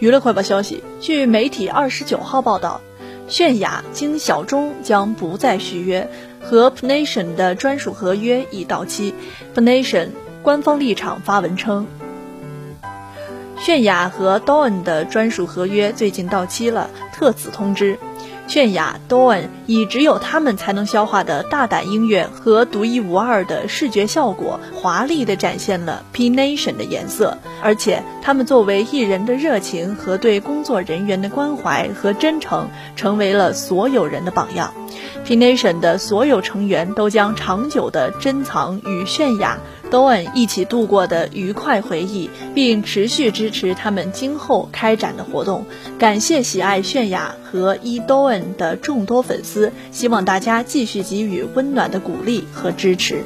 娱乐快报消息，据媒体二十九号报道，泫雅、经小钟将不再续约，和 Pnation 的专属合约已到期。Pnation 官方立场发文称，泫雅和 Dawn 的专属合约最近到期了，特此通知。泫雅、Dawn 以只有他们才能消化的大胆音乐和独一无二的视觉效果，华丽地展现了 P Nation 的颜色。而且，他们作为艺人的热情和对工作人员的关怀和真诚，成为了所有人的榜样。P Nation 的所有成员都将长久地珍藏与泫雅、Dawn 一起度过的愉快回忆，并持续支持他们今后开展的活动。感谢喜爱泫雅和 E Dawn 的众多粉丝，希望大家继续给予温暖的鼓励和支持。